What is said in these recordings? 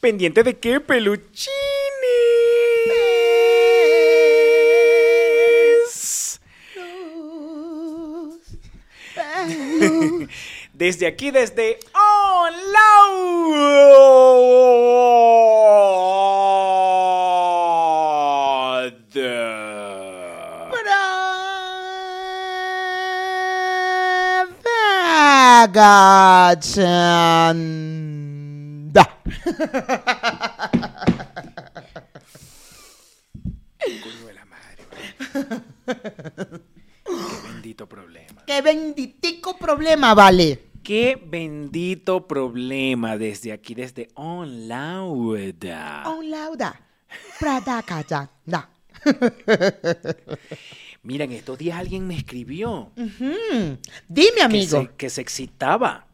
¿Pendiente de qué, peluchines? Desde aquí, desde On Coño de la madre. vale. Qué bendito problema. Qué benditico problema, vale. Qué bendito problema desde aquí, desde On Lauda. Un lauda. Pradakachanda. Mira, en estos días alguien me escribió. Dime, que amigo, se, que se excitaba.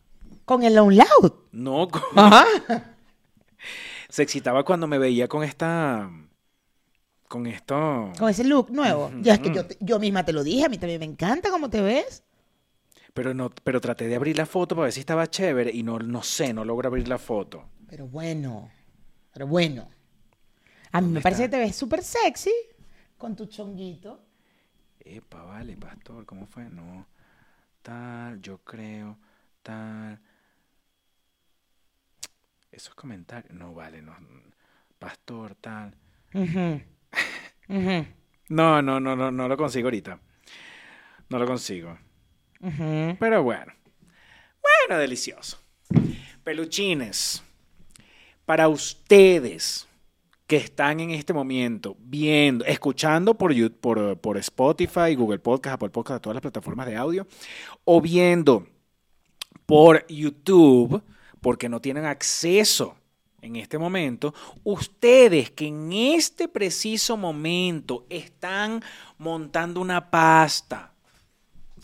Con el on loud. No, con- Ajá. se excitaba cuando me veía con esta. Con esto. Con ese look nuevo. Ya es que yo, yo misma te lo dije, a mí también me encanta cómo te ves. Pero no, pero traté de abrir la foto para ver si estaba chévere y no, no sé, no logro abrir la foto. Pero bueno, pero bueno. A mí me ¿Dónde parece está? que te ves súper sexy con tu chonguito. Epa, vale, pastor, ¿cómo fue? No. Tal, yo creo, tal. Esos comentarios. No, vale, no. Pastor, tal. No, no, no, no, no lo consigo ahorita. No lo consigo. Pero bueno. Bueno, delicioso. Peluchines. Para ustedes que están en este momento viendo, escuchando por, You- por, por Spotify, Google Podcast, Apple Podcast, todas las plataformas de audio, o viendo por YouTube, porque no tienen acceso en este momento, ustedes que en este preciso momento están montando una pasta,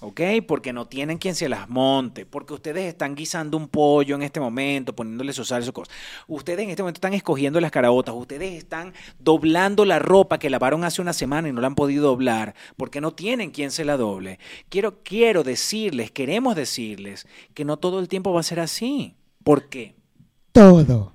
¿ok? Porque no tienen quien se las monte, porque ustedes están guisando un pollo en este momento, poniéndole su sal, su cosa. Ustedes en este momento están escogiendo las caraotas, ustedes están doblando la ropa que lavaron hace una semana y no la han podido doblar, porque no tienen quien se la doble. Quiero, quiero decirles, queremos decirles que no todo el tiempo va a ser así. ¿Por qué? Todo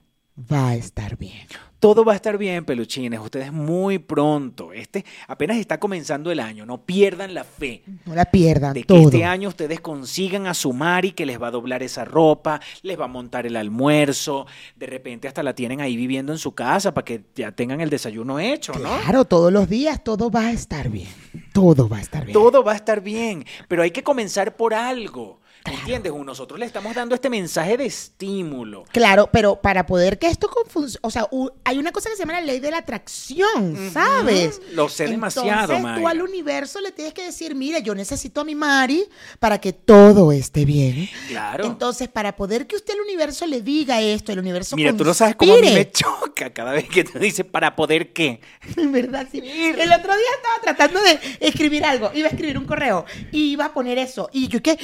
va a estar bien. Todo va a estar bien, peluchines. Ustedes muy pronto. Este apenas está comenzando el año. No pierdan la fe No la pierdan. de que todo. este año ustedes consigan a su Mari que les va a doblar esa ropa, les va a montar el almuerzo, de repente hasta la tienen ahí viviendo en su casa para que ya tengan el desayuno hecho, ¿no? Claro, todos los días todo va a estar bien. Todo va a estar bien. Todo va a estar bien, pero hay que comenzar por algo. ¿Me entiendes? Nosotros le estamos dando este mensaje de estímulo. Claro, pero para poder que esto confuncione, o sea, hay una cosa que se llama la ley de la atracción, ¿sabes? Lo sé demasiado, Entonces, tú al universo le tienes que decir, mira, yo necesito a mi Mari para que todo esté bien. Claro. Entonces, para poder que usted al universo le diga esto, el universo Mira, tú no sabes cómo a mí me choca cada vez que te dice para poder qué. En verdad, sí. El otro día estaba tratando de escribir algo. Iba a escribir un correo. Y iba a poner eso. Y yo, ¿qué?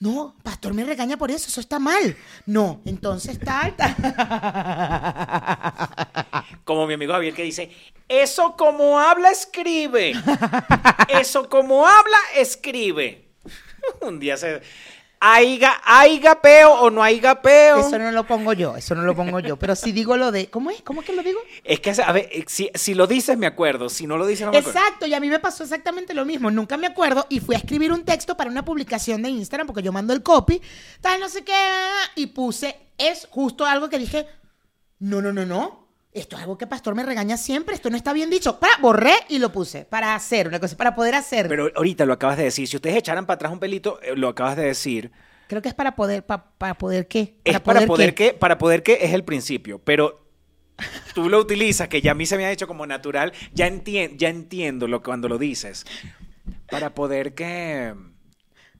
No, pastor me regaña por eso. Eso está mal. No, entonces tal. tal. Como mi amigo Javier que dice, eso como habla, escribe. Eso como habla, escribe. Un día se... ¿Hay gapeo o no hay gapeo? Eso no lo pongo yo. Eso no lo pongo yo. Pero si digo lo de. ¿Cómo es? ¿Cómo es que lo digo? Es que, a ver, si, si lo dices me acuerdo, si no lo dices no me acuerdo. Exacto, y a mí me pasó exactamente lo mismo. Nunca me acuerdo y fui a escribir un texto para una publicación de Instagram porque yo mando el copy, tal, no sé qué, y puse, es justo algo que dije, no, no, no, no. Esto es algo que Pastor me regaña siempre, esto no está bien dicho. Para, borré y lo puse para hacer una cosa, para poder hacer. Pero ahorita lo acabas de decir. Si ustedes echaran para atrás un pelito, eh, lo acabas de decir. Creo que es para poder, pa- para poder qué. Es para poder que, para poder que es el principio, pero tú lo utilizas, que ya a mí se me ha hecho como natural, ya, entien- ya entiendo lo cuando lo dices. Para poder que,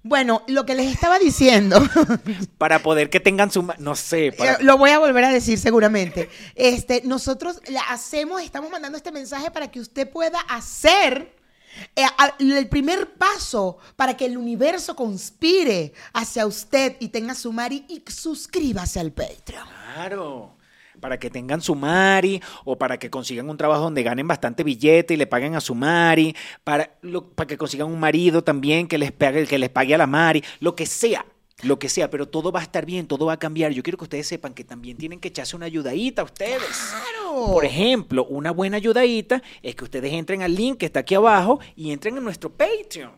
Bueno, lo que les estaba diciendo. para poder que tengan su, no sé, para- Eh, Lo voy a volver a decir seguramente. Este, nosotros la hacemos, estamos mandando este mensaje para que usted pueda hacer eh, a- el primer paso para que el universo conspire hacia usted y tenga su Mari y suscríbase al Patreon. claro, para que tengan su Mari o para que consigan un trabajo donde ganen bastante billete y le paguen a su Mari, para, lo- para que consigan un marido también que les pague, que les pague a la Mari, lo que sea. lo que sea, pero todo va a estar bien, todo va a cambiar. Yo quiero que ustedes sepan que también tienen que echarse una ayudadita a ustedes. Claro. Por ejemplo, una buena ayudadita es que ustedes entren al link que está aquí abajo y entren en nuestro Patreon.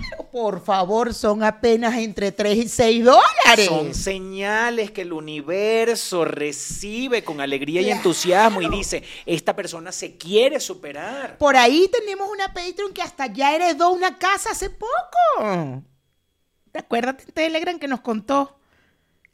Por favor, son apenas entre 3 y 6 dólares. Son señales que el universo recibe con alegría y entusiasmo y dice, esta persona se quiere superar. Por ahí tenemos una Patreon que hasta ya heredó una casa hace poco. Acuérdate en Telegram que nos contó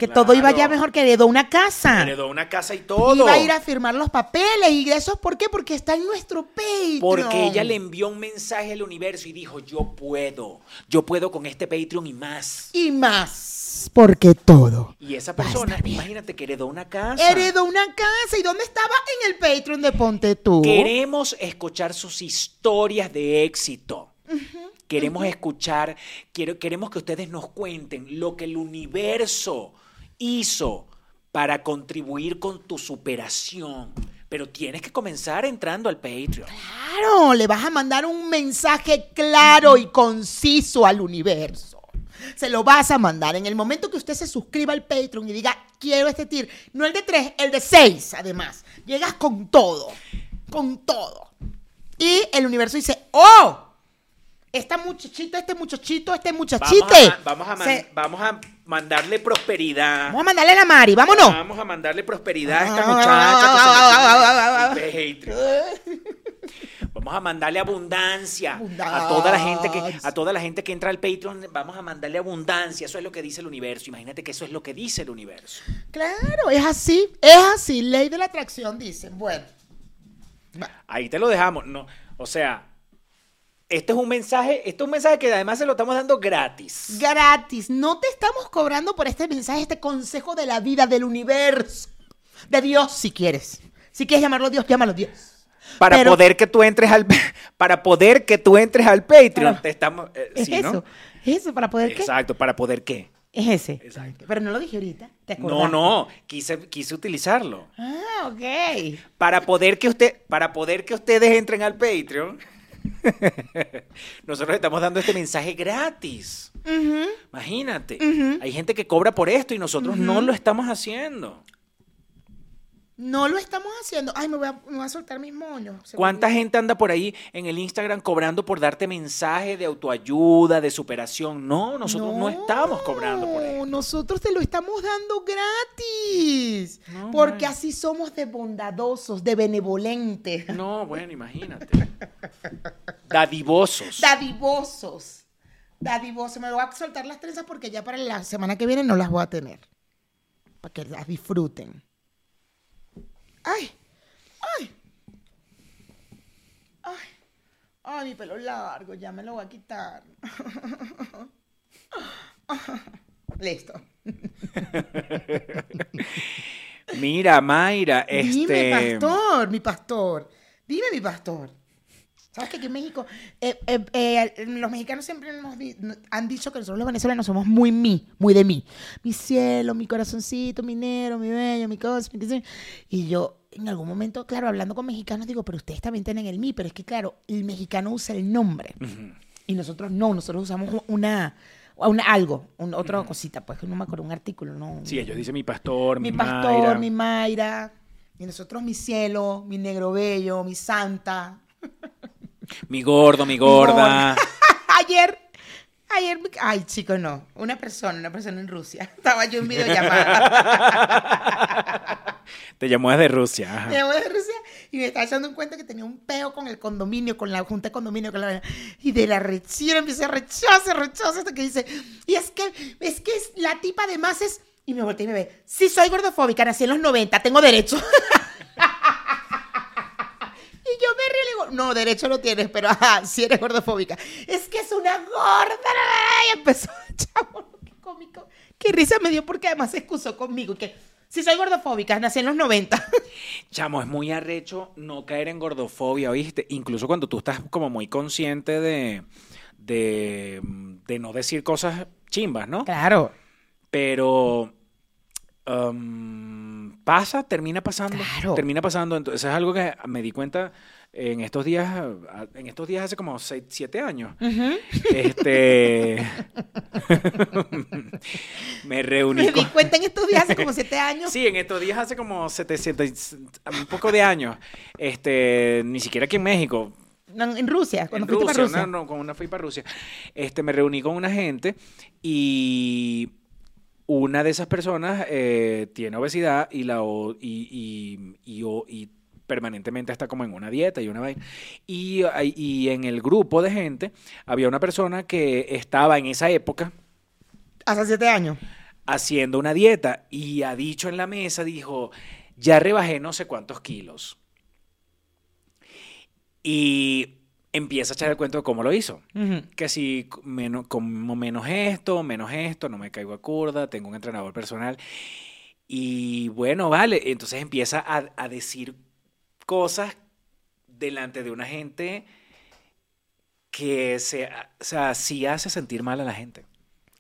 que todo iba ya mejor que heredó una casa. Heredó una casa y todo. Iba a ir a firmar los papeles y eso ¿por qué? Porque está en nuestro Patreon. Porque ella le envió un mensaje al universo y dijo, yo puedo, yo puedo con este Patreon y más. Y más. Porque todo. Y esa persona, imagínate que heredó una casa. Heredó una casa. ¿Y dónde estaba? En el Patreon de Ponte Tú. Queremos escuchar sus historias de éxito. Queremos escuchar, quiero, queremos que ustedes nos cuenten lo que el universo hizo para contribuir con tu superación. Pero tienes que comenzar entrando al Patreon. Claro, le vas a mandar un mensaje claro y conciso al universo. Se lo vas a mandar en el momento que usted se suscriba al Patreon y diga, quiero este tir. No el de tres, el de seis, además. Llegas con todo, con todo. Y el universo dice, oh, esta muchachita, este muchachito, este muchachite. Vamos a, vamos a man- se- vamos a mandarle prosperidad. vamos a mandarle a la Mari, vámonos. Vamos a mandarle prosperidad a esta Ah, muchacha que se el Patreon. Vamos a mandarle abundancia, a Abundancia. toda la gente que a toda la gente que entra al Patreon, vamos a mandarle abundancia, eso es lo que dice el universo. Imagínate que eso es lo que dice el universo. Claro, es así, es así. Ley de la atracción, dicen. Bueno. Ahí te lo dejamos, no, o sea, este es un mensaje, este es un mensaje que además se lo estamos dando gratis. gratis. No te estamos cobrando por este mensaje, este consejo de la vida, del universo. De Dios, si quieres. Si quieres llamarlo Dios, llámalo Dios. Para Pero- poder que tú entres al para poder que tú entres al Patreon, te estamos eh, Es sí, eso. ¿no? Es eso, para poder qué. Exacto, para poder qué. Es ese. Exacto. Pero no lo dije ahorita. ¿Te No, no, quise, quise utilizarlo. Ah, ok. Para poder que usted, para poder que ustedes entren al Patreon, nosotros estamos dando este mensaje gratis. Imagínate, hay gente que cobra por esto y nosotros no lo estamos haciendo. No lo estamos haciendo. Ay, me voy a, me voy a soltar mis moños. ¿Cuánta gente anda por ahí en el Instagram cobrando por darte mensajes de autoayuda, de superación? No, nosotros no, estamos cobrando por eso. Nosotros te lo estamos dando gratis. No, porque así somos de bondadosos, de benevolentes, No, bueno, imagínate. Dadivosos. dadivosos. Dadivosos. Me voy a soltar las trenzas porque ya para la semana que viene no las voy a tener. Para que las disfruten. Ay, ay. Ay, ay, mi pelo largo, ya me lo voy a quitar. Listo. Mira, Mayra, Dime, este. pastor, mi pastor. Dime, mi pastor. ¿Sabes que aquí en México, eh, eh, eh, los mexicanos siempre nos di- han dicho que nosotros los venezolanos somos muy mí, muy de mí. Mi cielo, mi corazoncito, mi negro, mi bello, mi cosa, mi. Y yo, en algún momento, claro, hablando con mexicanos, digo, pero ustedes también tienen el mí, pero es que, claro, el mexicano usa el nombre. Y nosotros no, nosotros usamos una, una algo, un- otra cosita, pues que no me acuerdo, un artículo, ¿no? Sí, ellos dicen mi pastor, mi, mi pastor, Mayra. mi Mayra, y nosotros mi cielo, mi negro bello, mi santa. Mi gordo, mi gorda. ayer, ayer, ay chico, no, una persona, una persona en Rusia, estaba yo en videollamada. Te llamó desde Rusia. ajá. Me llamó de Rusia y me estaba echando en cuenta que tenía un peo con el condominio, con la junta de condominio, con la y de la rechera empieza a rechaza, rechaza hasta que dice, y es que, es que es- la tipa además es, y me volteé y me ve, sí soy gordofóbica, nací en los 90, tengo derecho. Y yo me río y le digo, no, derecho no tienes, pero ajá, si eres gordofóbica. Es que es una gorda. Y empezó, chavo, qué cómico. Qué risa me dio porque además se excusó conmigo. Que si soy gordofóbica, nací en los 90. Chamo, es muy arrecho no caer en gordofobia, ¿oíste? Incluso cuando tú estás como muy consciente de, de, de no decir cosas chimbas, ¿no? Claro. Pero, um, pasa, termina pasando. Claro. Termina pasando. Entonces es algo que me di cuenta en estos días, en estos días hace como seis, siete años. Este. me reuní Me di cuenta en estos días hace como siete años. Sí, en estos días hace como 700, un poco de años. Este, ni siquiera aquí en México. No, en Rusia, cuando en fuiste Rusia, para Rusia. No, no, con una fui para Rusia. Este, me reuní con una gente y una de esas personas eh, tiene obesidad y la y, y, y y permanentemente está como en una dieta y una vaina. Y, y en el grupo de gente había una persona que estaba en esa época Hace siete años. haciendo una dieta y ha dicho en la mesa, dijo, ya rebajé no sé cuántos kilos. Y empieza a echar el cuento de cómo lo hizo. Que si menos, como menos esto, menos esto, no me caigo a curda, tengo un entrenador personal. Y bueno, vale, entonces empieza a, a decir cosas delante de una gente que se, o sea, sí hace sentir mal a la gente.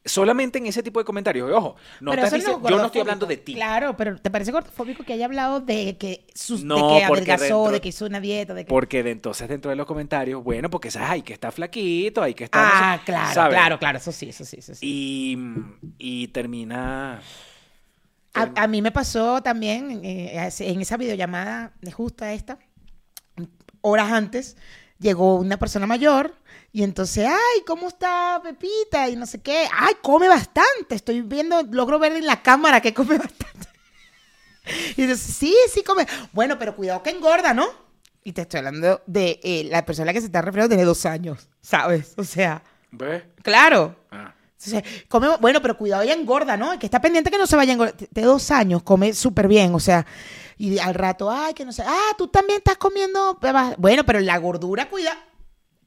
Solamente en ese tipo de comentarios. Y Ojo, no Pero estás no yo no estoy hablando de ti. Claro, pero ¿te parece gordofóbico que haya hablado de que, sus, No, de que adelgazó, dentro- de que hizo una dieta, de que... Porque de entonces dentro de los comentarios, bueno, porque sabes, hay que estar flaquito, hay que estar... no Ah, sé, claro, ¿sabes? claro, claro, eso sí, eso sí, eso sí. Y, y termina... A, a mí me pasó también eh, hace- en esa videollamada de justa esta, horas antes, llegó una persona mayor y entonces, ay, ¿cómo está Pepita? Y no sé qué, ay, come bastante, estoy viendo, logro ver en la cámara que come bastante. Y dice, sí, sí come. Bueno, pero cuidado que engorda, ¿no? Y te estoy hablando de eh, la persona que se está refiriendo desde dos años, ¿sabes? O sea, ¿Ves? claro. Ah. Entonces, come, bueno, pero cuidado, ella engorda, ¿no? Que está pendiente que no se vaya a engordar. De dos años, come súper bien, o sea, y al rato, ay, que no sé, ah, tú también estás comiendo, bueno, pero la gordura, cuida.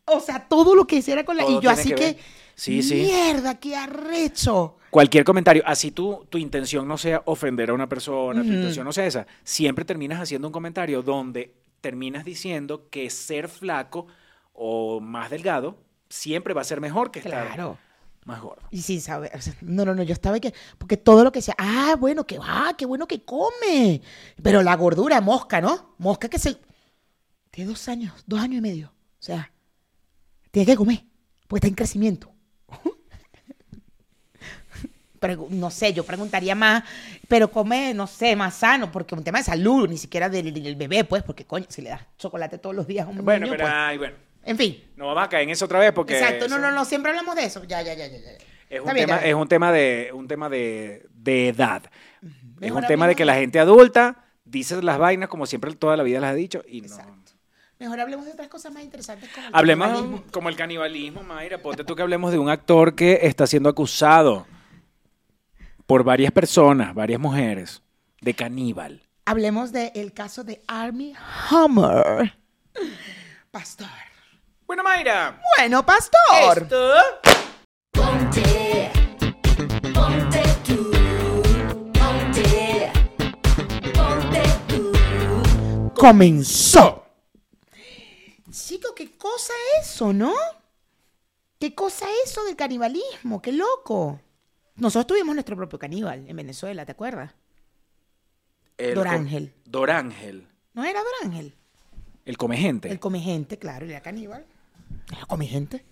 O sea, todo lo que hiciera con la... Todo y yo así que. Sí, sí. Mierda, qué arrecho. Cualquier comentario, así tú, tu intención no sea ofender a una persona, tu intención no sea esa, siempre terminas haciendo un comentario donde terminas diciendo que ser flaco o más delgado siempre va a ser mejor que estar Claro. Más gordo. Y sin saber, o sea, no, no, no, yo estaba que, porque todo lo que sea, ah, bueno, que va, qué bueno que come. Pero la gordura, mosca, ¿no? Mosca que se... Tiene dos años, dos años y medio. O sea, tiene que comer, porque está en crecimiento. No sé, yo preguntaría más, pero come, no sé, más sano, porque un tema de salud, ni siquiera del, del bebé, pues, porque coño, si le das chocolate todos los días a un Bueno, niño, pero pues, ay, bueno, en fin. no vamos a caer en eso otra vez porque Exacto, no, eso no, no, siempre hablamos de eso. Ya, ya, ya, ya. ya. es un bien, tema, es un tema de un tema de, de edad. Es un tema de que de- la gente adulta dice las vainas como siempre toda la vida las ha dicho y no. Exacto. Mejor hablemos de otras cosas más interesantes como el Hablemos canibalismo. como el canibalismo, Mayra. Ponte tú que hablemos de un actor que está siendo acusado por varias personas, varias mujeres, de caníbal. Hablemos del caso de Army Hammer. Pastor. Bueno, Mayra. Bueno, pastor. Esto. Ponte, ponte tú, ponte, ponte tú. Comenzó. Chico, qué cosa eso, ¿no? ¿Qué cosa eso del canibalismo? Qué loco. Nosotros tuvimos nuestro propio caníbal en Venezuela, ¿te acuerdas? El Dorángel. Dorángel. ¿No era Dorángel? El come gente. El come gente, claro, era caníbal. Era come gente.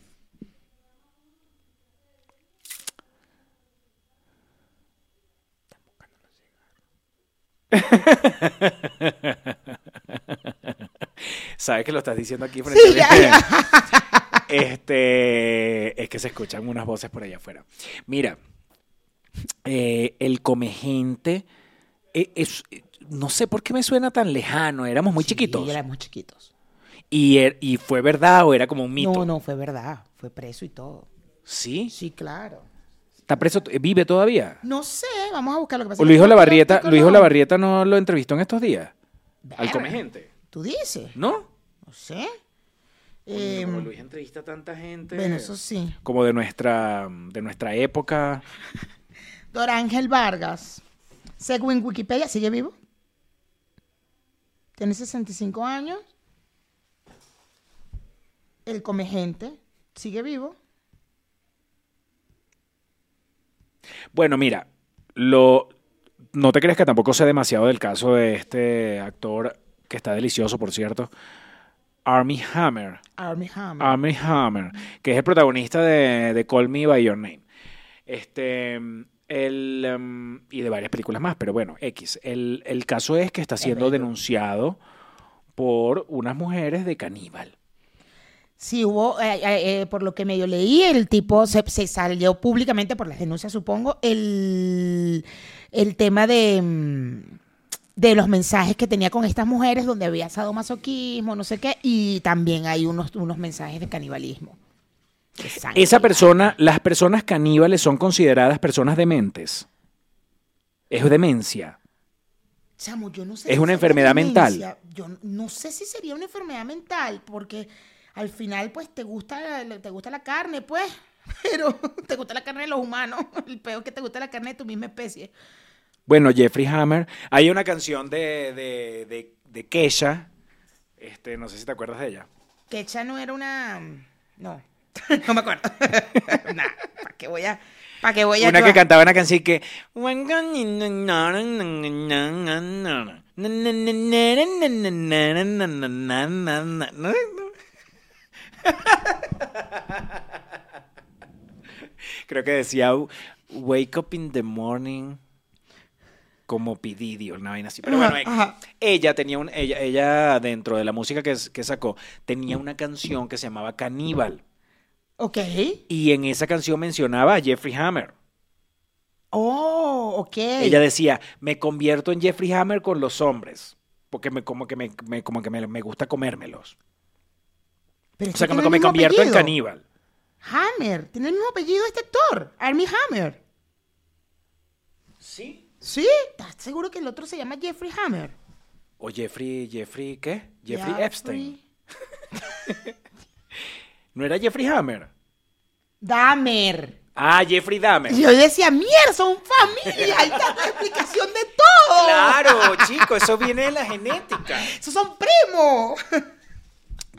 Sabes que lo estás diciendo aquí frente Sí, a ya. Este, es que se escuchan unas voces por allá afuera. Mira, eh, el come gente, eh, es, eh, no sé por qué me suena tan lejano, éramos muy chiquitos. Sí, éramos chiquitos. Y, er- y fue verdad o era como un mito. No, no, fue verdad. Fue preso y todo. ¿Sí? Sí, claro. ¿Está preso? ¿Vive todavía? No sé, vamos a buscar lo que pasa. ¿O Luis Olavarrieta, Luis no. Olavarrieta no lo entrevistó en estos días? Al come gente. ¿Tú dices? ¿No? No sé. Coño, como Em, Luis entrevista a tanta gente. bueno, eso sí. Como de nuestra, de nuestra época. Dorángel Vargas. Según Wikipedia, ¿sigue vivo? Tiene 65 años. El come gente. ¿Sigue vivo? Bueno, mira, lo no te crees que tampoco sé demasiado del caso de este actor que está delicioso, por cierto, Army Hammer. Army Hammer. Army Hammer, que es el protagonista de, de Call Me By Your Name. Este, el, em, y de varias películas más, pero bueno, X. El, el caso es que está siendo denunciado por unas mujeres de caníbal. Sí, hubo, eh, eh, eh, por lo que medio leí, el tipo se, se salió públicamente por las denuncias, supongo, el, el tema de, mm, de los mensajes que tenía con estas mujeres donde había sadomasoquismo, no sé qué, y también hay unos, unos mensajes de canibalismo. De. Esa persona, las personas caníbales son consideradas personas dementes. Es demencia. Chamo, yo no sé Es si una enfermedad mental. Yo no sé si sería una enfermedad mental, porque al final, pues, te gusta, te gusta la carne, pues. Pero te gusta la carne de los humanos. El peor es que te gusta la carne de tu misma especie. Bueno, Jeffrey Hammer. Hay una canción de, de, de, de Kesha. Este, no sé si te acuerdas de ella. Quecha no era una. No. no me acuerdo. nah, ¿para qué voy a.? ¿Para qué voy a.? Una que cantaba una canción que. Creo que decía Wake up in the morning como Pididio, una vaina así. Pero bueno, ajá. ella tenía un, ella, ella dentro de la música que, que sacó, tenía una canción que se llamaba Caníbal. Ok. Y en esa canción mencionaba a Jeffrey Hammer. Oh, ok. Ella decía, me convierto en Jeffrey Hammer con los hombres, porque me, como que, me, me- como que me, me gusta comérmelos. Pero O sea, que me, convierto en caníbal. Hammer. Tiene el mismo apellido este actor. Army Hammer. ¿Sí? ¿Sí? ¿Estás seguro que el otro se llama Jeffrey Hammer? O Jeffrey, Jeffrey, ¿qué? Jeffrey Jeffrey Epstein. ¿No era Jeffrey Hammer? Dahmer. Ah, Jeffrey Dahmer. Yo decía, mierda, son familia. Hay tanta explicación de todo. Claro, chico, eso viene de la genética. Esos son primos.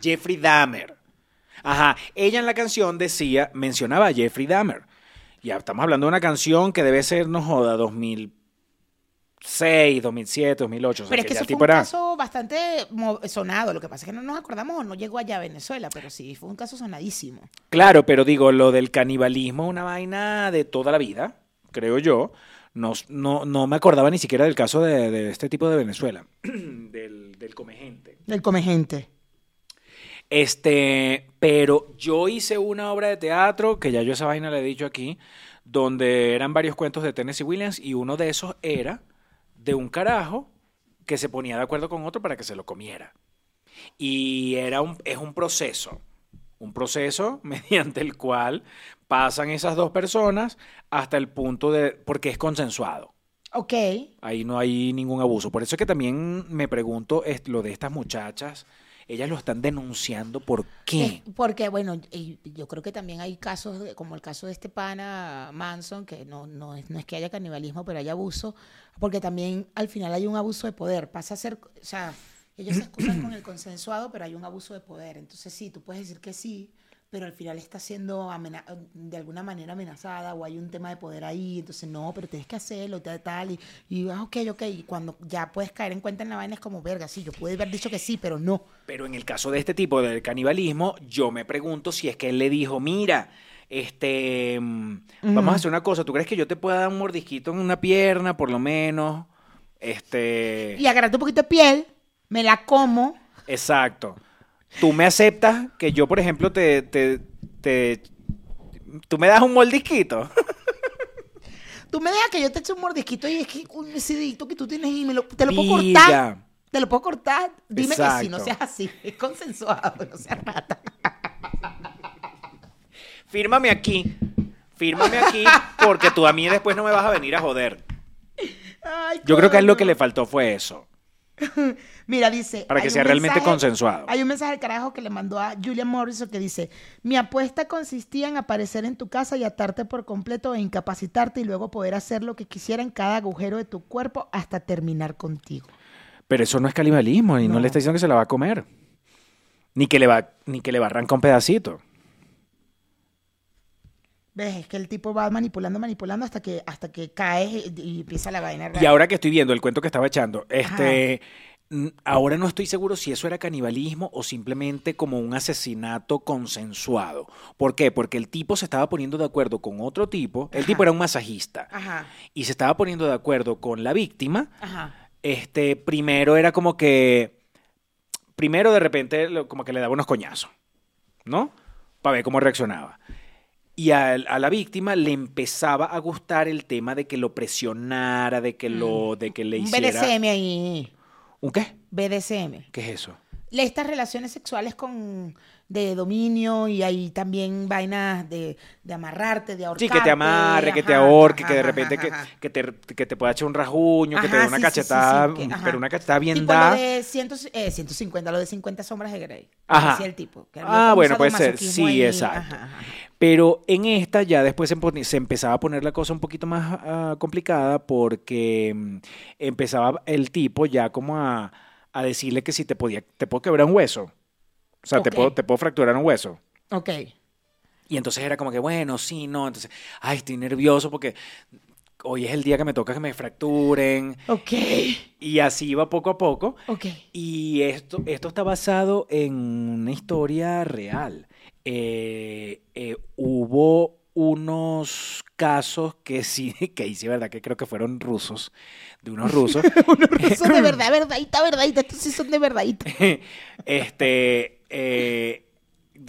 Jeffrey Dahmer. Ajá, ella en la canción decía, mencionaba a Jeffrey Dahmer. Ya estamos hablando de una canción que debe ser, no joda, 2006, 2007, 2008. O sea, Pero es que eso fue un era- caso bastante sonado. Lo que pasa es que no nos acordamos o no llegó allá a Venezuela, pero sí, fue un caso sonadísimo. Claro, pero digo, lo del canibalismo es una vaina de toda la vida, creo yo. No, no, no me acordaba ni siquiera del caso de, de este tipo de Venezuela, del, del comegente. Del come gente. Este, pero yo hice una obra de teatro, que ya yo esa vaina la he dicho aquí, donde eran varios cuentos de Tennessee Williams y uno de esos era de un carajo que se ponía de acuerdo con otro para que se lo comiera. Y era un, es un proceso, un proceso mediante el cual pasan esas dos personas hasta el punto de, porque es consensuado. Ok. Ahí no hay ningún abuso. Por eso es que también me pregunto lo de estas muchachas, ellas lo están denunciando por qué. Porque, bueno, yo creo que también hay casos, como el caso de este pana Manson, que no, no, es, no es que haya canibalismo, pero hay abuso, porque también al final hay un abuso de poder. Pasa a ser, o sea, ellos se excusan con el consensuado, pero hay un abuso de poder. Entonces sí, tú puedes decir que sí, pero al final está siendo de alguna manera amenazada o hay un tema de poder ahí, entonces no, pero tienes que hacerlo, tal, tal, y, y ah, ok, ok, y cuando ya puedes caer en cuenta en la vaina es como, verga, sí, yo pude haber dicho que sí, pero no. Pero en el caso de este tipo del canibalismo, yo me pregunto si es que él le dijo, mira, este, mm, vamos a hacer una cosa, ¿tú crees que yo te pueda dar un mordisquito en una pierna, por lo menos? Este, y agarrarte un poquito de piel, me la como. exacto. Tú me aceptas que yo, por ejemplo, te, te, te, tú me das un mordisquito. Tú me dejas que yo te eche un mordisquito y es que un ese dedito que tú tienes y me lo, te lo puedo cortar. Te lo puedo cortar. Dime que sí, no seas así. Es consensuado, no seas rata. Fírmame aquí, fírmame aquí, porque tú a mí después no me vas a venir a joder. Ay, Yo creo que a él lo que le faltó fue eso. Mira, dice. Para que sea realmente mensaje- consensuado. Hay un mensaje del carajo que le mandó a Julia Morrison que dice: Mi apuesta consistía en aparecer en tu casa y atarte por completo e incapacitarte y luego poder hacer lo que quisiera en cada agujero de tu cuerpo hasta terminar contigo. Pero eso no es canibalismo y no, No. le está diciendo que se la va a comer. Ni que le va, ni que le va a arrancar un pedacito. ¿Ves? Es que el tipo va manipulando, manipulando hasta que, hasta que cae y, y empieza la vaina. Y ahora que estoy viendo el cuento que estaba echando, este, ahora no estoy seguro si eso era canibalismo o simplemente como un asesinato consensuado. ¿Por qué? Porque el tipo se estaba poniendo de acuerdo con otro tipo. El Ajá. tipo era un masajista. Ajá, Y se estaba poniendo de acuerdo con la víctima. ajá. Este, primero era como que. Primero de repente como que le daba unos coñazos. ¿No? Para ver cómo reaccionaba. Y a, a la víctima le empezaba a gustar el tema de que lo presionara, de que lo, de que le Un hiciera. BDSM ahí. ¿Un qué? BDSM. ¿Qué es eso? Estas relaciones sexuales con de dominio y hay también vainas de, de amarrarte, de Sí, ahorcarte. que te amarre, que te ajá, ahorque, ajá, que de ajá, repente ajá, que, ajá. que te, que te pueda echar un rasguño, que te Ajá, dé una sí, sí, sí, sí, cachetada, que- ajá. pero una cachetada bien Tipo dada. lo de 100, eh, 150, lo de 50 sombras de Grey. Ajá. Decía el tipo. que Ah, un bueno, puede ser. Sí, ahí. exacto. Pero en esta ya después se, empezaba a poner la cosa un poquito más ah, complicada porque mm, empezaba el tipo ya como a, a decirle que si te podía, te puedo quebrar un hueso. O sea, te, puedo, te puedo fracturar un hueso. Ok. Y entonces era como que, bueno, sí, no. Entonces, ay, estoy nervioso porque hoy es el día que me toca que me fracturen. Ok. Y así iba poco a poco. Ok. Y esto, esto está basado en una historia real. Eh, eh, hubo unos casos que sí, que ahí sí, verdad, que creo que fueron rusos, de unos rusos. Son de verdad, verdadita, verdadita. Estos sí son de verdadita. este, eh,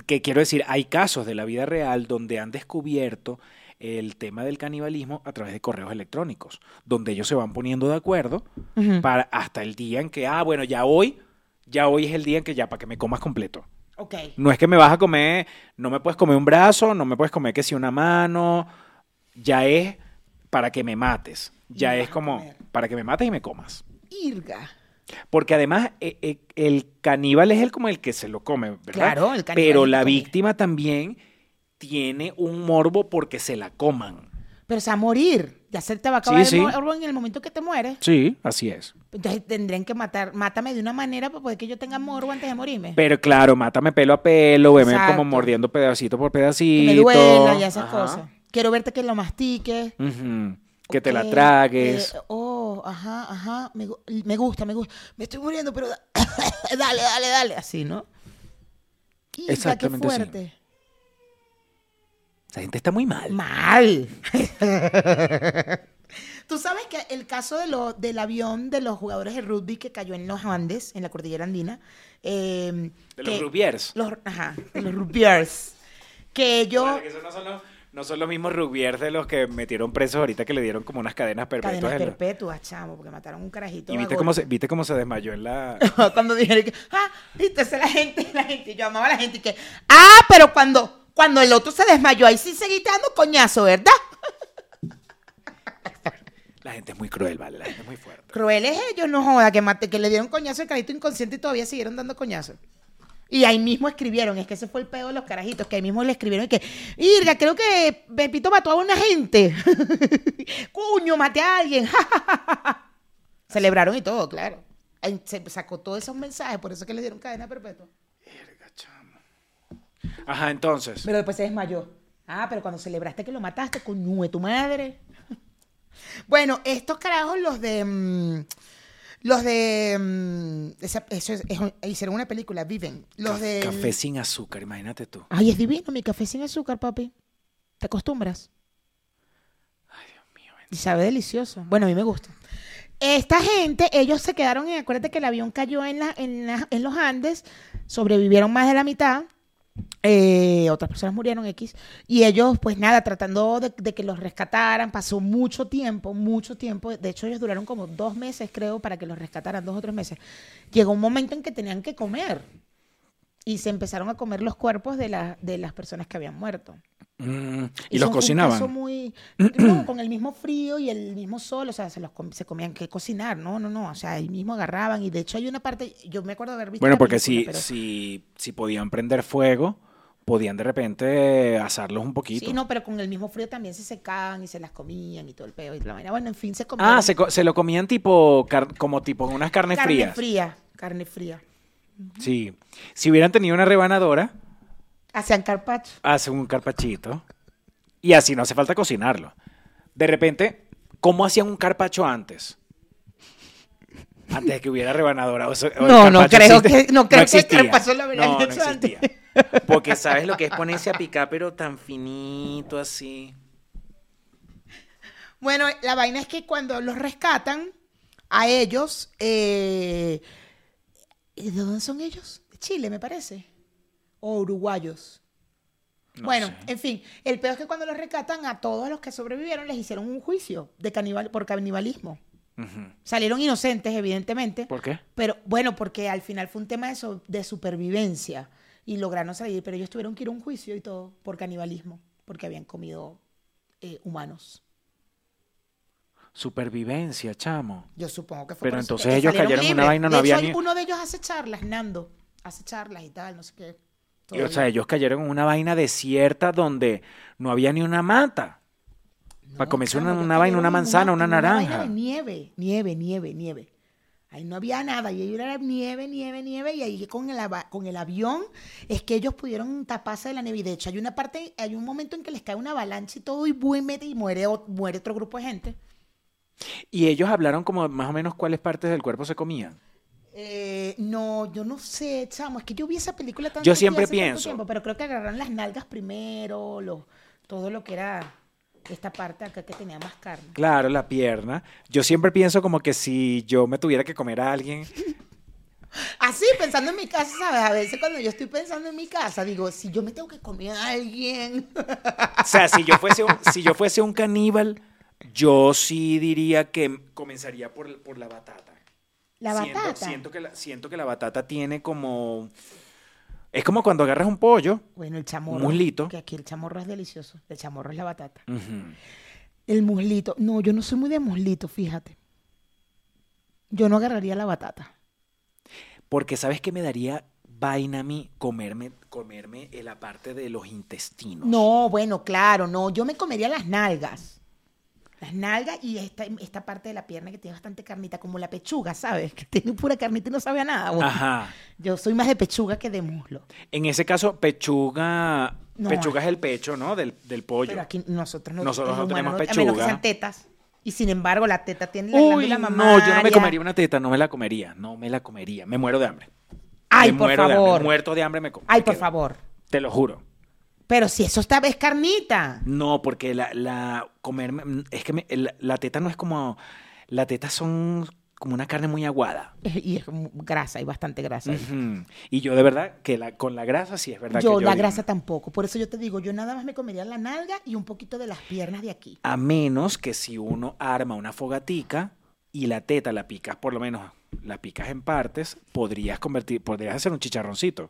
que quiero decir, hay casos de la vida real donde han descubierto el tema del canibalismo a través de correos electrónicos, donde ellos se van poniendo de acuerdo para hasta el día en que, ah, bueno, ya hoy, ya hoy es el día en que ya para que me comas completo. No es que me vas a comer, no me puedes comer un brazo, no me puedes comer que si una mano, ya es para que me mates. Ya es como para que me mates y me comas. Irga. Porque además eh, eh, el caníbal es el como el que se lo come, ¿verdad? Claro, el caníbal Pero la víctima también tiene un morbo porque se la coman. Pero va a morir. Ya se te va a acabar Sí, el sí. en el momento que te mueres. Sí, así es. Entonces tendrían que matar, mátame de una manera para poder que yo tenga morbo antes de morirme. Pero claro, mátame pelo a pelo, veme Exacto. como mordiendo pedacito por que pedacito. me duela y esas Ajá. cosas. Quiero verte que lo mastiques. Que te la tragues. eh, oh, ajá, ajá. Me, gu- me gusta, me gusta. Me estoy muriendo, pero da- dale, dale, dale. Así, ¿no? Exactamente qué fuerte. Esa gente está muy mal. Mal. Tú sabes que el caso de lo, del avión de los jugadores de rugby que cayó en los Andes, en la cordillera andina. eh, De los rugbiers. Los, ajá, de los rugbyers. Que yo. Claro, que esos no son los, no son los mismos rugbiers de los que metieron presos ahorita que le dieron como unas cadenas perpetuas. Cadenas perpetuas, chamo, porque mataron un carajito. Y viste cómo, se, viste cómo se desmayó en la... cuando dijeron que, ah, viste, esa es la gente, la gente, yo amaba a la gente y que, ah, pero cuando, cuando el otro se desmayó, ahí sí seguiste dando coñazo, ¿verdad? La gente es muy cruel, vale, la gente es muy fuerte. Crueles ellos, no joda, que mate, que le dieron coñazo al carajito inconsciente y todavía siguieron dando coñazo. Y ahí mismo escribieron, es que ese fue el pedo de los carajitos, que ahí mismo le escribieron y que, Irga, creo que Pepito mató a una gente. Cuño, maté a alguien. Celebraron y todo, claro. Se sacó todos esos mensajes, por eso es que le dieron cadena perpetua. Ajá, entonces. Pero después se desmayó. Ah, pero cuando celebraste que lo mataste, coño de tu madre. bueno, estos carajos, los de. mm, los de. mm, esa- eso es- es- hicieron una película, Viven. Los de. Café sin azúcar, imagínate tú. Ay, es divino mi café sin azúcar, papi. ¿Te acostumbras? Ay, Dios mío. Y sabe delicioso. Bueno, a mí me gusta. Esta gente, ellos se quedaron en. Acuérdate que el avión cayó en, la, en, la- en los Andes, sobrevivieron más de la mitad. Eh, otras personas murieron X. Y ellos, pues nada, tratando de, de que los rescataran, pasó mucho tiempo, mucho tiempo. De hecho, ellos duraron como dos meses, creo, para que los rescataran, dos o tres meses. Llegó un momento en que tenían que comer. Y se empezaron a comer los cuerpos de, la- de las personas que habían muerto. Mm, y Eso los cocinaban. muy no, con el mismo frío y el mismo sol, o sea, se los com- se comían que cocinar, no, no, no, o sea, ahí mismo agarraban y de hecho hay una parte, yo me acuerdo haber visto Bueno, porque película, si, pero- si, si podían prender fuego, podían de repente asarlos un poquito. Sí, no, pero con el mismo frío también se secaban y se las comían y todo el peo y la vaina. Bueno, en fin, se comían Ah, se, co- se lo comían tipo, como tipo unas carnes carne frías. fría, carne fría. Sí. Si hubieran tenido una rebanadora, Hacían carpaccio. hacen un carpachito Y así no hace falta cocinarlo. De repente, ¿cómo hacían un carpacho antes? Antes de que hubiera rebanadora. o o No, no creo existe- que- no creo que el carpaccio lo habrían No, no existía. Porque sabes lo que es ponerse a picar, pero tan finito así. Bueno, la vaina es que cuando los rescatan a ellos, eh, ¿de dónde son ellos? De Chile, me parece. O uruguayos. No bueno, sé. en fin, el peor es que cuando los rescatan a todos los que sobrevivieron les hicieron un juicio de canibal por canibalismo. Salieron inocentes, evidentemente. ¿Por qué? Pero bueno, porque al final fue un tema de, so- de supervivencia y lograron salir, pero ellos tuvieron que ir a un juicio y todo por canibalismo, porque habían comido eh, humanos. Supervivencia, chamo. Yo supongo que fue Pero por eso entonces ellos cayeron en una vaina, no De hecho, había hay- ni- uno de ellos hace charlas, Nando, hace charlas y tal, no sé qué. Y, o sea, ellos cayeron en una vaina desierta donde no había ni una mata. Para comerse una, una vaina, una manzana, una naranja. de nieve, nieve, nieve, nieve. Ahí no había nada, y ahí era nieve, nieve, nieve, y ahí con el, con el avión es que ellos pudieron taparse de la nieve. Y de hecho, hay una parte, hay un momento en que les cae una avalancha y todo, y mete y muere, otro grupo de gente. Y ellos hablaron como más o menos cuáles partes del cuerpo se comían. Eh, no, yo no sé, chamo, es que yo vi esa película tanto Yo siempre hace tanto pienso. tiempo, pero creo que agarraron las nalgas primero, lo- todo lo que era esta parte acá que tenía más carne. Claro, la pierna. Yo siempre pienso como que si yo me tuviera que comer a alguien, Así, pensando en mi casa, ¿sabes? A veces cuando yo estoy pensando en mi casa, digo, si yo me tengo que comer a alguien. o sea, si yo fuese un, si yo fuese un caníbal, yo sí diría que comenzaría por, por la batata. La Siento- batata. Siento, que la, siento que la batata tiene como... Es como cuando agarras un pollo. Bueno, el chamorro. Un muslito. Que aquí el chamorro es delicioso. El chamorro es la batata. El muslito. No, yo no soy muy de muslito, fíjate. Yo no agarraría la batata. Porque sabes que me daría vaina a mí comerme, comerme en la parte de los intestinos. No, bueno, claro, no. Yo me comería las nalgas. Las nalgas y esta, esta parte de la pierna que tiene bastante carnita, como la pechuga, ¿sabes? Que tiene pura carnita y no sabe a nada. Bueno, Ajá. Yo soy más de pechuga que de muslo. En ese caso, pechuga. No. pechuga es el pecho, ¿no? Del, del pollo. Pero aquí nosotros no, Nosotros no tenemos humanos A menos que pechuga. sean tetas. Y sin embargo, la teta tiene la Uy, glándula no, yo no me comería una teta, no me la comería, no me la comería. Me muero de hambre. Ay, Me por muero de hambre, favor. muerto de hambre me como. Ay, me por quedo. favor. Te lo juro. Pero si eso está, es carnita. No, porque la, la comerme, es que me- la, la teta no es como, la teta son como una carne muy aguada. Y es grasa, hay bastante grasa. Y yo de verdad que la, con la grasa sí es verdad Yo, que yo la digo, grasa tampoco. Por eso yo te digo, yo nada más me comería la nalga y un poquito de las piernas de aquí. A menos que si uno arma una fogatica y la teta la picas, por lo menos la picas en partes, podrías convertir, podrías hacer un chicharroncito.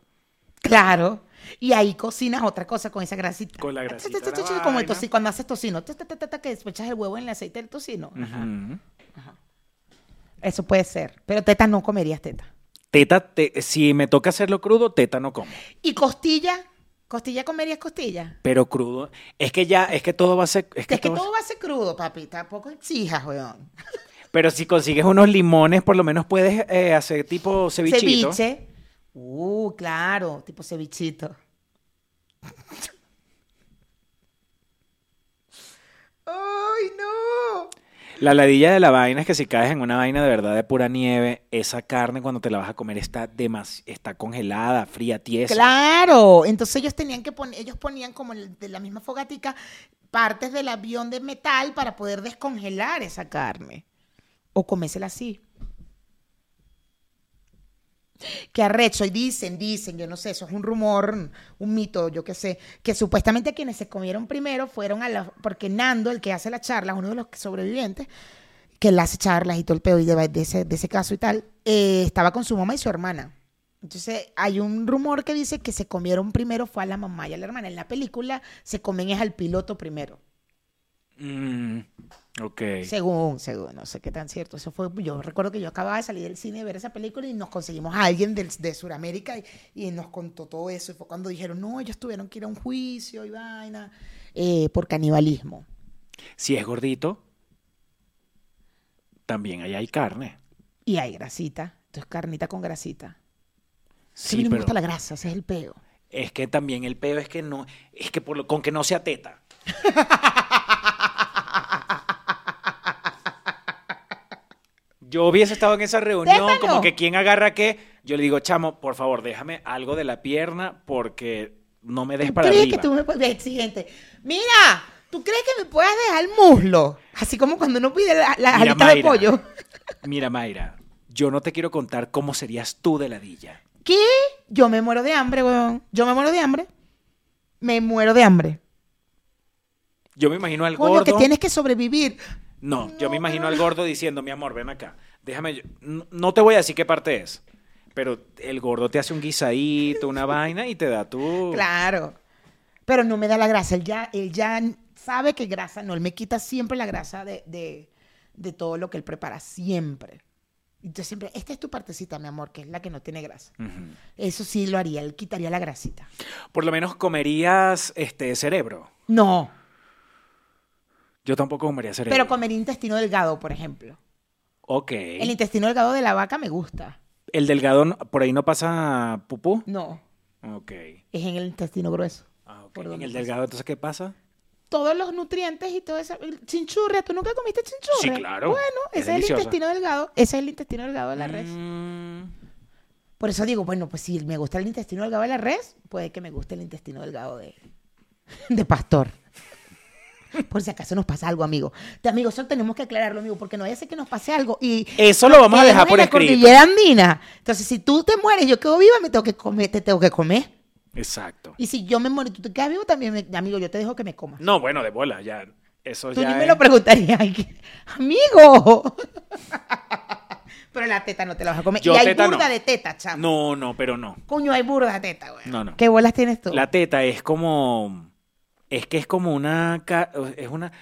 Claro. Y ahí cocinas otra cosa con esa grasita. Con la grasita Como el vaina. toci- cuando haces tocino. Que despechas el huevo en el aceite del tocino. Eso puede ser. Pero teta no comerías teta. Teta, te- si me toca hacerlo crudo, teta no como. ¿Y costilla? ¿Costilla comerías costilla? Pero crudo, es que ya, es que todo va a ser, es que todo va a ser crudo, papi. Tampoco exijas, weón. pero si consigues unos limones, por lo menos puedes eh, hacer tipo cevichito. Ceviche. Uh, claro, tipo cevichito. ¡Ay, no! La ladilla de la vaina es que si caes en una vaina de verdad de pura nieve, esa carne cuando te la vas a comer está demas- está congelada, fría, tiesa. Claro, entonces ellos tenían que poner, ellos ponían como el- de la misma fogatica partes del avión de metal para poder descongelar esa carne o comérsela así. Que arrecho, y dicen, dicen, yo no sé, eso es un rumor, un mito, yo qué sé, que supuestamente quienes se comieron primero fueron a la, porque Nando, el que hace la charla, uno de los sobrevivientes, que él hace charlas y todo el pedo y de, de ese, de ese caso y tal, eh, estaba con su mamá y su hermana. Entonces, hay un rumor que dice que se comieron primero fue a la mamá y a la hermana. En la película se comen es al piloto primero. Mm, ok. Según, según, no sé qué tan cierto. Eso fue, yo recuerdo que yo acababa de salir del cine de ver esa película y nos conseguimos a alguien del- de, Sudamérica y, y nos contó todo eso. Y fue cuando dijeron, no, ellos tuvieron que ir a un juicio y vaina eh, por canibalismo. Si es gordito, también ahí hay carne. Y hay grasita. Entonces, carnita con grasita. Sí, Sí, me pero gusta la grasa, ese es el peo. es que también el peo es que no, es que por lo- con que no sea teta. Yo hubiese estado en esa reunión, como que quién agarra qué. Yo le digo, chamo, por favor, déjame algo de la pierna porque no me des ¿Tú para crees arriba. que tú me puedes exigente? Mira, ¿tú crees que me puedas dejar el muslo? Así como cuando uno pide la, alita de pollo. Mira, Mayra, yo no te quiero contar cómo serías tú de ladilla. ¿Qué? Yo me muero de hambre, weón. Yo me muero de hambre. Me muero de hambre. Yo me imagino al Coño, gordo. que tienes que sobrevivir. No, yo me imagino al gordo diciendo, mi amor, ven acá. Déjame. yo- No, te voy a decir qué parte es. Pero el gordo te hace un guisadito, una vaina y te da tu. Claro. Pero no me da la grasa. Él ya, él ya sabe que grasa no. Él me quita siempre la grasa de, de, de todo lo que él prepara. Siempre. Entonces siempre, esta es tu partecita, mi amor, que es la que no tiene grasa. Eso sí lo haría. Él quitaría la grasita. Por lo menos comerías este cerebro. No. Yo tampoco comería cerebro. Pero comería intestino delgado, por ejemplo. Ok. El intestino delgado de la vaca me gusta. El delgado, por ahí no pasa pupú. No. Ok. Es en el intestino grueso. Ah, ok. ¿Por En el pasa? delgado, entonces, ¿qué pasa? Todos los nutrientes y todo eso. Chinchurria, ¿tú nunca comiste chinchurria? Sí, claro. Bueno, Es ese es el intestino delgado. Ese es el intestino delgado de la res. Mm, Por eso digo, bueno, pues si me gusta el intestino delgado de la res, puede que me guste el intestino delgado de, de pastor. Por si acaso nos pasa algo, amigo. Te, amigo, eso tenemos que aclararlo, amigo, porque no vaya a ser que nos pase algo. Y Eso lo vamos a dejar por escrito. cordillera andina. Entonces, si tú te mueres, yo quedo viva, me tengo que comer, te tengo que comer. Exacto. Y si yo me muero y tú te quedas vivo, también, me- amigo, yo te dejo que me comas. No, bueno, de bola, ya. Eso Tú ya ni me es- lo preguntarías. Amigo. Pero la teta no te la vas a comer. Yo y hay burda no. de teta, chamo. No, no, pero no. Coño, hay burda de teta, güey. No, no. ¿Qué bolas tienes tú? La teta es como. Es que es como una. Es una,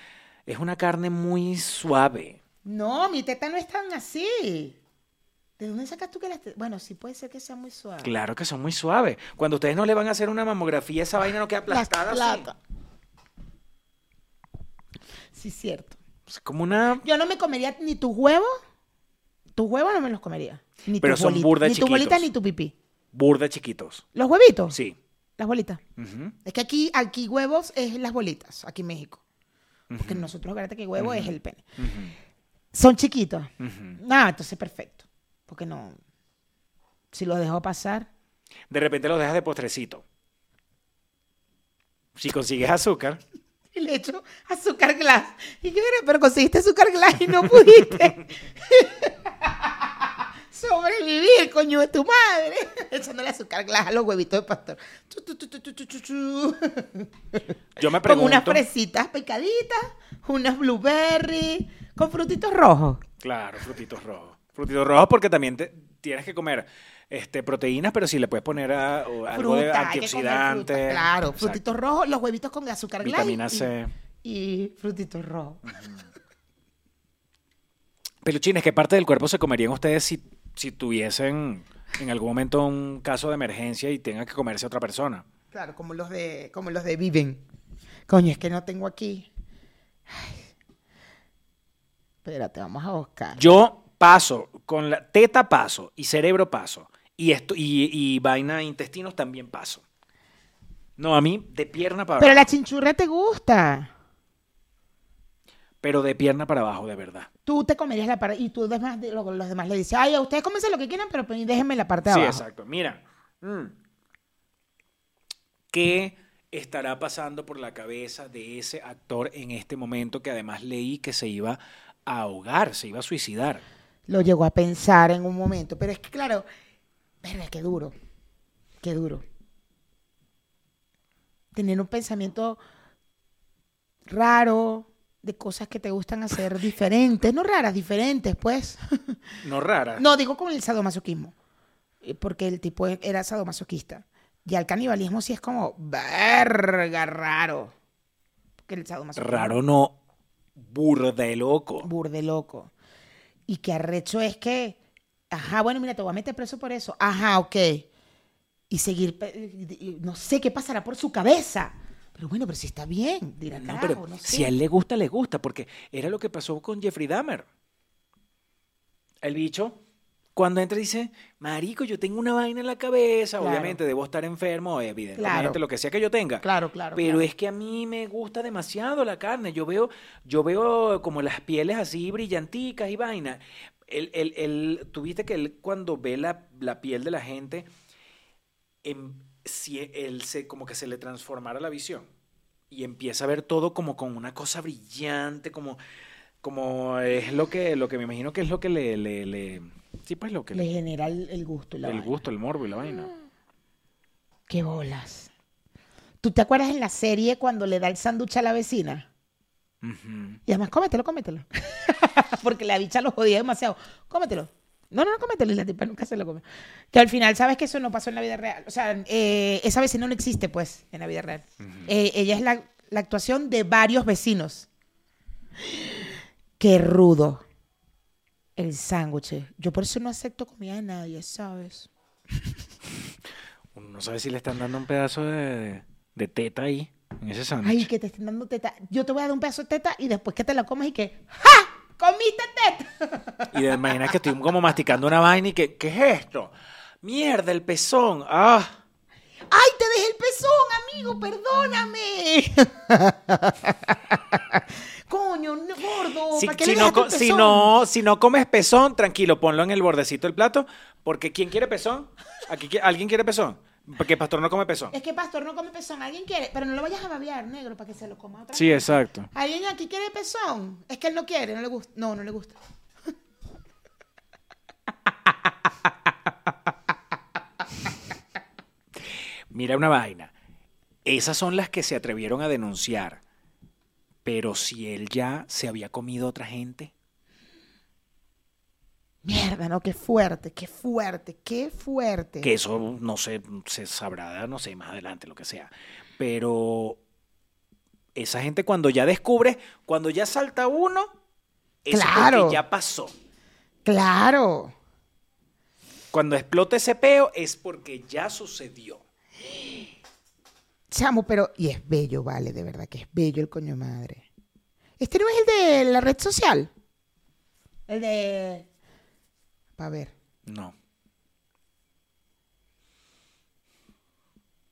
es una carne muy suave. No, mi teta no es tan así. ¿De dónde sacas tú que las? Bueno, sí puede ser que sea muy suave. Claro que son muy suaves. Cuando ustedes no le van a hacer una mamografía, esa vaina no queda aplastada así. plata. Sí, cierto. Es como una. Yo no me comería ni tus huevos. Tus huevos no me los comería. Ni Pero son burda Ni tus chiquitos. bolitas ni tu pipí. burda chiquitos. ¿Los huevitos? Sí. Las bolitas. Es que aquí, aquí huevos es las bolitas, aquí en México. Porque nosotros, acuérdate que huevo es el pene. Son chiquitos. Ujú. Ah, entonces perfecto. Porque no. Si los dejo pasar. De repente los dejas de postrecito. Si consigues azúcar. Y le echo azúcar glass. Y yo, "Mira, pero conseguiste azúcar glass y no pudiste sobrevivir, coño de tu madre. Echándole azúcar glass a los huevitos de pastor. Chu, chu, chu, chu, chu, chu, chu, chu. Yo me Con pregunto. unas fresitas picaditas, unas blueberry, con frutitos rojos. Claro, frutitos rojos. Frutitos rojos porque también te- tienes que comer este, proteínas, pero si le puedes poner a- algo de antioxidante. fruta, Claro, Exacto. frutitos rojos, los huevitos con azúcar glass. Vitamina C. Y frutitos rojos. Peluchines, ¿qué parte del cuerpo se comerían ustedes si, si tuviesen en algún momento un caso de emergencia y tengan que comerse a otra persona? Claro, como los de, como los de Viven. Coño, es que no tengo aquí. Ay. Espérate, vamos a buscar. Yo paso, con la teta paso y cerebro paso. Y, esto, y, y vaina de intestinos también paso. No, a mí de pierna para Pero abajo. la chinchurra te gusta. Pero de pierna para abajo, de verdad. Tú te comerías la parte y tú demás, de- lo- los demás le dices, ay, a ustedes cómense lo que quieran, pero pues déjenme la parte de Sí, abajo. exacto. Mira, mm, ¿qué estará pasando por la cabeza de ese actor en este momento que además leí que se iba a ahogar, se iba a suicidar? Lo llegó a pensar en un momento, pero es que claro, verga, qué duro, qué duro. Tener un pensamiento raro de cosas que te gustan hacer diferentes, no raras, diferentes, pues. No rara. No, digo con el sadomasoquismo, eh, porque el tipo e- era sadomasoquista. Y al canibalismo sí es como, verga, raro. Porque el sadomasoquismo... Raro no, burde loco. Burde loco. Y que arrecho es que, ajá, bueno, mira, te voy a meter preso por eso. Ajá, ok. Y seguir, no sé qué pasará por su cabeza. Pero bueno, pero si está bien, dirá, No, pero no sé. si a él le gusta, le gusta, porque era lo que pasó con Jeffrey Dahmer. El bicho cuando entra dice, marico, yo tengo una vaina en la cabeza, Claro. obviamente debo estar enfermo, evidentemente, Claro. lo que sea que yo tenga. Claro, claro. Pero claro. es que a mí me gusta demasiado la carne. Yo veo, yo veo como las pieles así brillanticas y vaina. El, el, el, tú viste que él cuando ve la, la piel de la gente, em- si él se, como que se le transformara la visión y empieza a ver todo como con una cosa brillante, como, como es lo que, lo que me imagino que es lo que le, le, le- sí pues lo que Le le, genera el, el gusto. y la el vaina. gusto, el morbo y la vaina. Qué bolas. ¿Tú te acuerdas en la serie cuando le da el sándwich a la vecina? Y además, cómetelo, cómetelo. Porque la bicha lo jodía demasiado. Cómetelo. No, no, no, cómetelo. Y la tipa nunca se lo come. Que al final, ¿sabes que eso no pasó en la vida real? O sea, eh, esa vecina no existe, pues, en la vida real. Eh, ella es la, la actuación de varios vecinos. Qué rudo. El sándwich. Yo por eso no acepto comida de nadie, ¿sabes? Uno no sabe si le están dando un pedazo de, de teta ahí, en ese Ay, sándwich. que te estén dando teta. Yo te voy a dar un pedazo de teta y después que te la comes y que ¡Ja! ¡Comiste teta! Y imaginas que estoy como masticando una vaina y que, ¿qué es esto? Mierda, el pezón. Ah. ¡Ay, te dejé el pezón, amigo! ¡Perdóname! Coño, no, gordo. Si, ¿para qué si le no, si, no, si no comes pezón, tranquilo, ponlo en el bordecito del plato. Porque ¿quién quiere pezón? Aquí, ¿Alguien quiere pezón? Porque Pastor no come pezón. Es que Pastor no come pezón. ¿Alguien quiere? Pero no lo vayas a babear, negro, para que se lo coma otra Sí, vez. exacto. ¿Alguien aquí quiere pezón? Es que él no quiere, no le gusta. No, no le gusta. Mira una vaina. Esas son las que se atrevieron a denunciar. Pero si él ya se había comido a otra gente. Mierda, no, qué fuerte, qué fuerte, qué fuerte. Que eso no sé, se sabrá, no sé, más adelante, lo que sea. Pero esa gente cuando ya descubre, cuando ya salta uno, eso es Claro. porque ya pasó. Claro. Cuando explota ese peo es porque ya sucedió. Chamo, pero. Y es bello, vale, de verdad que es bello el coño madre. Este no es el de la red social. El de. A ver. No.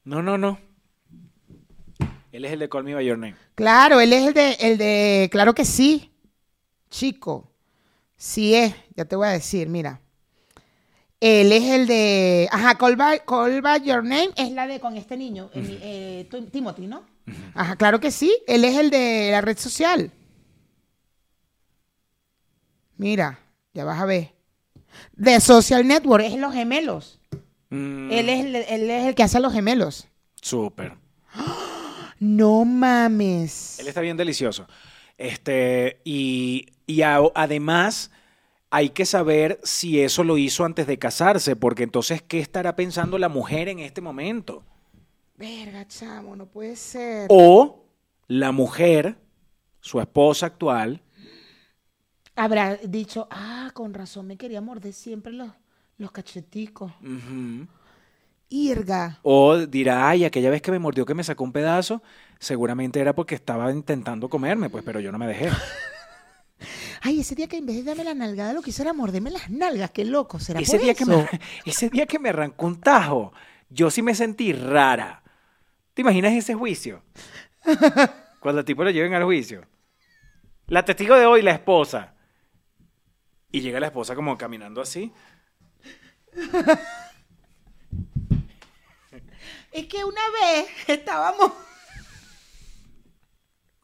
No, no, no. Él es el de Call Me By Your Name. Claro, él es el de, el de. Claro que sí. Chico. Sí es. Ya te voy a decir, mira. Él es el de. Ajá, Call by, Call by Your Name es la de con este niño, eh, Tim- Timothy, ¿no? Ajá, claro que sí. Él es el de la red social. Mira, ya vas a ver. De Social Network, es los gemelos. Mm, Él, es el, él es el que hace a los gemelos. Súper. No mames. Él está bien delicioso. Este, y, y a- además hay que saber si eso lo hizo antes de casarse, porque entonces, ¿qué estará pensando la mujer en este momento? Verga, chamo, no puede ser. O la mujer, su esposa actual, Habrá dicho, ah, con razón me quería morder siempre los, los cacheticos. Irga. o dirá, ay, aquella vez que me mordió que me sacó un pedazo, seguramente era porque estaba intentando comerme, pues, pero yo no me dejé. Ay, ese día que en vez de darme la nalgada, lo que hizo era morderme las nalgas. Qué loco, ¿será Ese por día, que me, ese día que me arrancó un tajo, yo sí me sentí rara. ¿Te imaginas ese juicio? Cuando el tipo lo lleven al juicio. La testigo de hoy, la esposa. Y llega la esposa como caminando así. Es que una vez estábamos...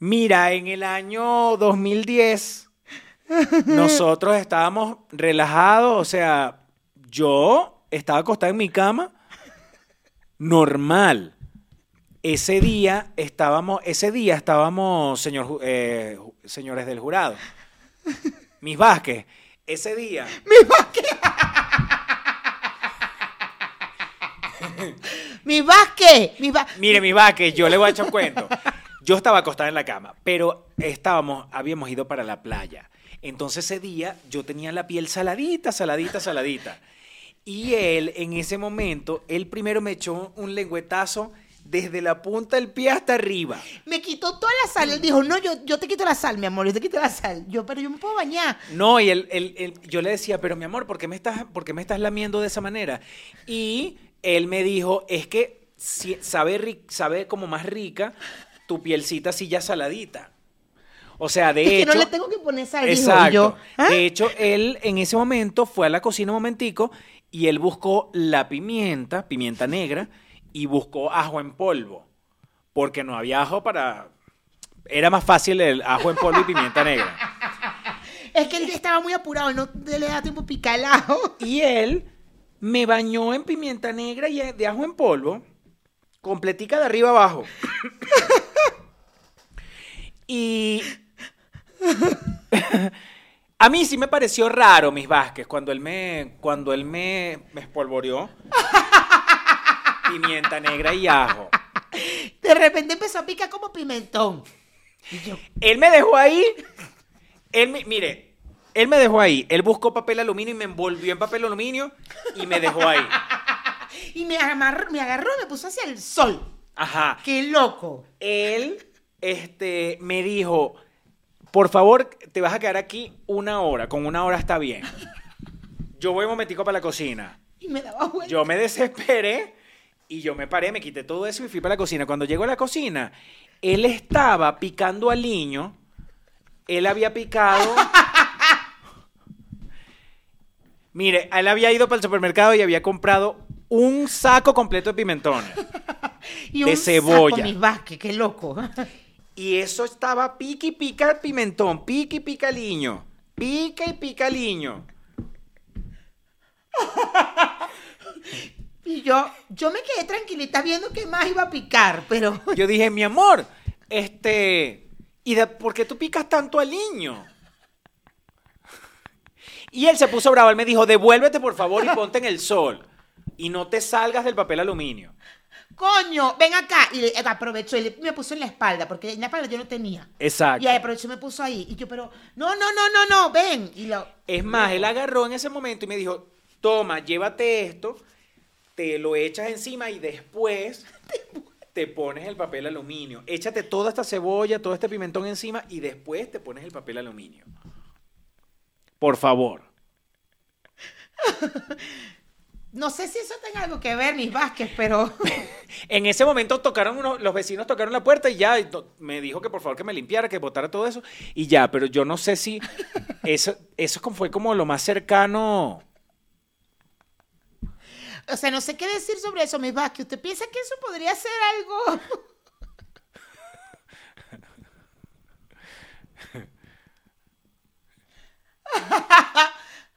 Mira, en el año 2010, nosotros estábamos relajados, o sea, yo estaba acostada en mi cama, normal. Ese día estábamos, ese día estábamos, señor, eh, señores del jurado, mis Vázquez, ese día, Mi Vázquez, mi Vázquez. Mire, mi Vázquez, yo le voy a echar un cuento. Yo estaba acostada en la cama, pero estábamos, habíamos ido para la playa. Entonces ese día yo tenía la piel saladita, saladita, saladita. Y él, en ese momento, él primero me echó un lengüetazo desde la punta del pie hasta arriba. Me quitó toda la sal. Él dijo, no, yo, yo te quito la sal, mi amor, yo te quito la sal. Yo, pero yo me puedo bañar. No, y él, él- él- yo le decía, pero mi amor, ¿por qué, me estás, ¿por qué me estás lamiendo de esa manera? Y él me dijo, es que si- sabe, sabe como más rica tu pielcita así ya saladita. O sea, de es que hecho... no le tengo que poner sal. Exacto. Yo, ¿ah? De hecho, él en ese momento fue a la cocina un momentico y él buscó la pimienta, pimienta negra, y buscó ajo en polvo. Porque no había ajo para... Era más fácil el ajo en polvo y pimienta negra. Es que él estaba muy apurado, no le da tiempo picar el ajo. Y él me bañó en pimienta negra y de ajo en polvo, completica de arriba abajo. y a mí sí me pareció raro, mis Vázquez, cuando él me, cuando él me, me espolvoreó pimienta negra y ajo. De repente empezó a picar como pimentón. Y yo, Él me dejó ahí. Él me- mire, él me dejó ahí. Él buscó papel aluminio y me envolvió en papel aluminio y me dejó ahí. y me agarró, me agarró me puso hacia el sol. Ajá. ¡Qué loco! Él este, me dijo, por favor, te vas a quedar aquí una hora. Con una hora está bien. Yo voy un momentico para la cocina. Y me daba vuelta. Yo me desesperé y yo me paré, me quité todo eso y fui para la cocina. Cuando llego a la cocina, él estaba picando aliño. Él había picado. Mire, él había ido para el supermercado y había comprado un saco completo de pimentones. y de un cebolla. Saco, mis Vázquez, qué loco. Y eso estaba pica y pica el pimentón, pica y pica aliño, pica y pica aliño. Y yo, yo me quedé tranquilita viendo que más iba a picar, pero Yo dije, mi amor, este, ¿y de, por qué tú picas tanto aliño? Y él se puso bravo, él me dijo, devuélvete por favor y ponte en el sol. Y no te salgas del papel aluminio. coño, ven acá. Y le- aprovechó y le- me puso en la espalda, porque en la espalda yo no tenía. Exacto. Y ahí aprovechó y me puso ahí. Y yo, pero, no, no, no, no, no, ven. Y lo, Es más, él agarró en ese momento y me dijo, toma, llévate esto, te lo echas encima y después te pones el papel aluminio. Échate toda esta cebolla, todo este pimentón encima y después te pones el papel aluminio. Por favor. No sé si eso tenga algo que ver, mis Vázquez, pero En ese momento tocaron uno- los vecinos tocaron la puerta y ya y me dijo que por favor que me limpiara, que botara todo eso y ya, pero yo no sé si eso eso fue como lo más cercano. O sea, no sé qué decir sobre eso, mis Vázquez. ¿Usted piensa que eso podría ser algo?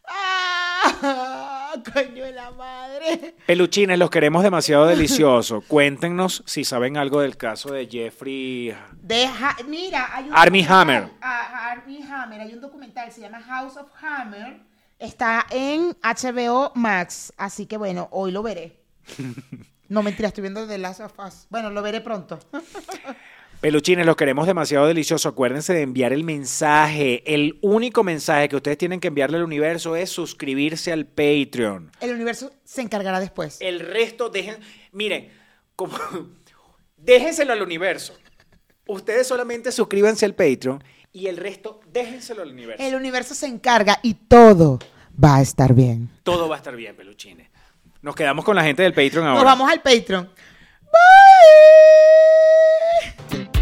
ah, coño de la madre. Peluchines, los queremos demasiado delicioso. Cuéntenos si saben algo del caso de Jeffrey. Deja, mira, hay un documental- Hammer. Ah, Armie Hammer, hay un documental, se llama House of Hammer. Está en HBO Max, así que bueno, hoy lo veré. No, mentira, estoy viendo The Last of Us. Bueno, lo veré pronto. Peluchines, los queremos demasiado delicioso. Acuérdense de enviar el mensaje. El único mensaje que ustedes tienen que enviarle al universo es suscribirse al Patreon. El universo se encargará después. El resto dejen, miren, como déjenselo al universo. Ustedes solamente suscríbanse al Patreon y el resto déjenselo al universo. El universo se encarga y todo va a estar bien. Todo va a estar bien, peluchines. Nos quedamos con la gente del Patreon ahora. Nos vamos al Patreon. Bye.